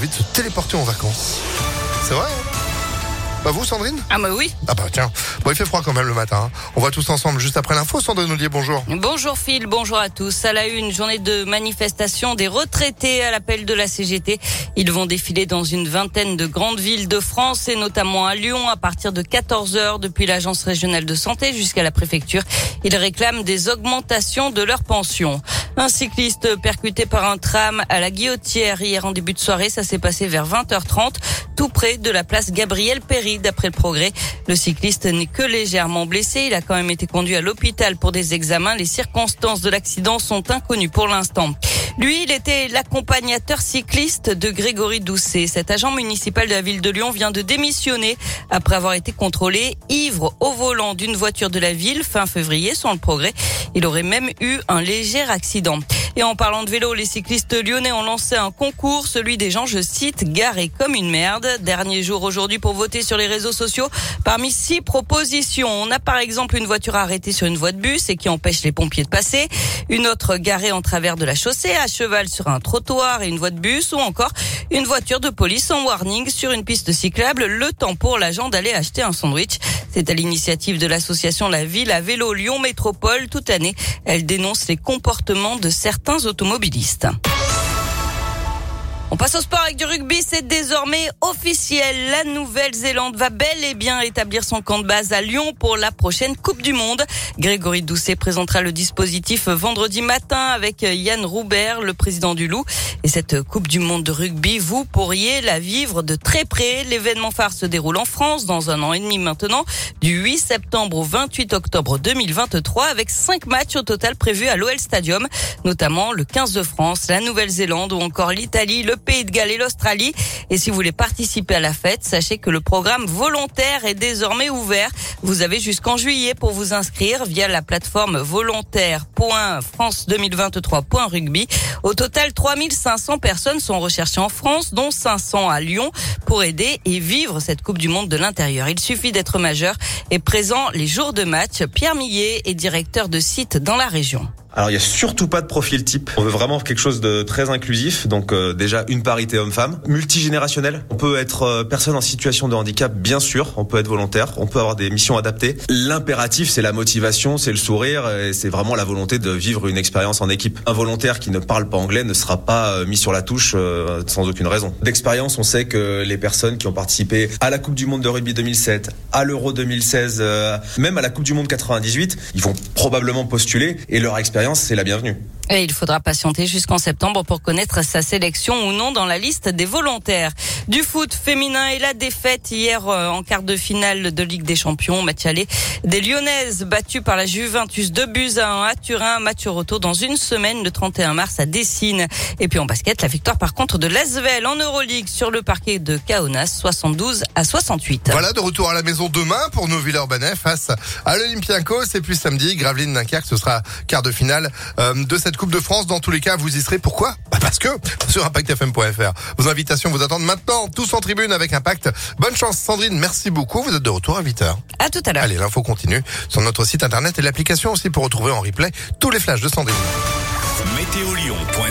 envie de se téléporter en vacances. C'est vrai hein Pas vous, Sandrine? Ah bah oui. Ah bah tiens. Bon, il fait froid quand même le matin. hein. On va tous ensemble juste après l'info. Sandrine Ollier, bonjour. Bonjour Phil, bonjour à tous. À la une, journée de manifestation des retraités à l'appel de la CGT. Ils vont défiler dans une vingtaine de grandes villes de France et notamment à Lyon à partir de 14 heures depuis l'agence régionale de santé jusqu'à la préfecture. Ils réclament des augmentations de leurs pensions. Un cycliste percuté par un tram à la Guillotière hier en début de soirée. Ça s'est passé vers 20h30 tout près de la place Gabriel Péry d'après le progrès. Le cycliste n'est que légèrement blessé. Il a quand même été conduit à l'hôpital pour des examens. Les circonstances de l'accident sont inconnues pour l'instant. Lui, il était l'accompagnateur cycliste de Grégory Doucet. Cet agent municipal de la ville de Lyon vient de démissionner après avoir été contrôlé ivre au volant d'une voiture de la ville fin février sans le progrès. Il aurait même eu un léger accident. Et en parlant de vélo, les cyclistes lyonnais ont lancé un concours, celui des gens, je cite, garés comme une merde. Dernier jour aujourd'hui pour voter sur les réseaux sociaux. Parmi six propositions, on a par exemple une voiture arrêtée sur une voie de bus et qui empêche les pompiers de passer, une autre garée en travers de la chaussée, à cheval sur un trottoir et une voie de bus, ou encore une voiture de police en warning sur une piste cyclable, le temps pour l'agent d'aller acheter un sandwich. C'est à l'initiative de l'association La Ville à Vélo Lyon Métropole. Toute l'année, elle dénonce les comportements de certains automobilistes. On passe au sport avec du rugby, c'est désormais officiel. La Nouvelle-Zélande va bel et bien établir son camp de base à Lyon pour la prochaine Coupe du Monde. Grégory Doucet présentera le dispositif vendredi matin avec Yann Roubert, le président du Loup. Et cette Coupe du Monde de rugby, vous pourriez la vivre de très près. L'événement phare se déroule en France dans un an et demi maintenant, du 8 septembre au 28 octobre 2023 avec cinq matchs au total prévus à l'OL Stadium, notamment le 15 de France, la Nouvelle-Zélande ou encore l'Italie, le Pays de Galles et l'Australie. Et si vous voulez participer à la fête, sachez que le programme volontaire est désormais ouvert. Vous avez jusqu'en juillet pour vous inscrire via la plateforme volontaire.france2023.rugby. Au total, 3500 personnes sont recherchées en France, dont 500 à Lyon, pour aider et vivre cette Coupe du Monde de l'intérieur. Il suffit d'être majeur et présent les jours de match. Pierre Millet est directeur de site dans la région. Alors il y a surtout pas de profil type. On veut vraiment quelque chose de très inclusif. Donc euh, déjà une parité homme-femme, multigénérationnel. On peut être euh, personne en situation de handicap, bien sûr. On peut être volontaire. On peut avoir des missions adaptées. L'impératif, c'est la motivation, c'est le sourire, et c'est vraiment la volonté de vivre une expérience en équipe. Un volontaire qui ne parle pas anglais ne sera pas euh, mis sur la touche euh, sans aucune raison. D'expérience, on sait que les personnes qui ont participé à la Coupe du Monde de rugby 2007, à l'Euro 2016, euh, même à la Coupe du Monde 98, ils vont probablement postuler et leur expérience c'est la bienvenue. Et il faudra patienter jusqu'en septembre pour connaître sa sélection ou non dans la liste des volontaires. Du foot féminin et la défaite hier euh, en quart de finale de Ligue des Champions. Match aller des Lyonnaises battues par la Juventus de buts à 1 à Turin. Match retour dans une semaine le 31 mars à Dessine. Et puis en basket, la victoire par contre de l'Asvel en Euroleague sur le parquet de Kaunas 72 à 68. Voilà, de retour à la maison demain pour nos Villeurbanais face à l'Olympiakos. Et puis samedi, Gravelines Dunkerque, ce sera quart de finale euh, de cette Coupe de France. Dans tous les cas, vous y serez. Pourquoi? Bah Parce que sur ImpactFM.fr, vos invitations vous attendent maintenant, tous en tribune avec Impact. Bonne chance Sandrine, merci beaucoup. Vous êtes de retour à 8h. À tout à l'heure. Allez, l'info continue sur notre site internet et l'application aussi pour retrouver en replay tous les flashs de Sandrine. Météolion.net